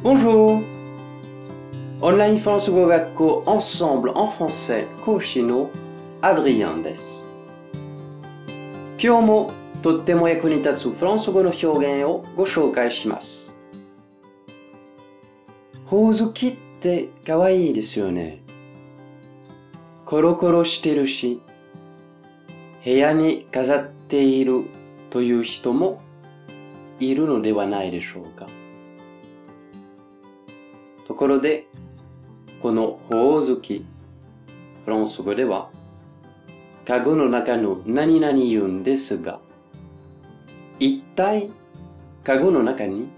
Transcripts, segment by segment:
Bonjour オンラインフランス語学校 Ensemble en français 講師のアドリアンです。今日もとっても役に立つフランス語の表現をご紹介します。ほおずきって可愛いですよね。コロコロしてるし、部屋に飾っているという人もいるのではないでしょうか。ところで、このほおずき、フランス語では、カゴの中の何々言うんですが、一体、カゴの中に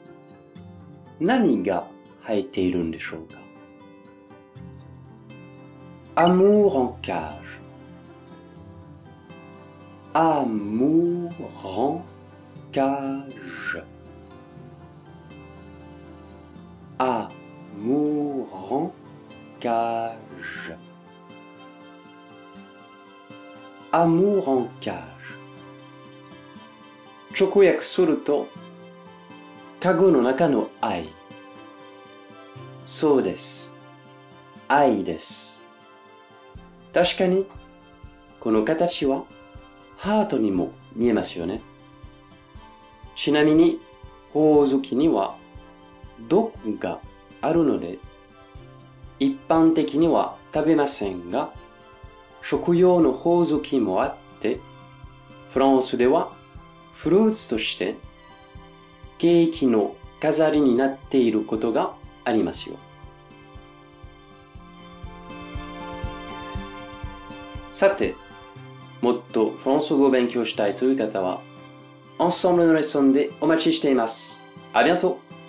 何が入っているんでしょうか？Amour en cage. Amour en cage. Amour Amour-en-cage. Amour en cage. 直訳すると、カゴの中の愛。そうです。愛です。確かに、この形はハートにも見えますよね。ちなみに、ほおずきには毒があるので、一般的には食べませんが、食用のほおずきもあって、フランスではフルーツとしてケーキの飾りになっていることがありますよ。さて、もっとフランス語を勉強したいという方は、Ensemble のレッスンでお待ちしています。ありがとう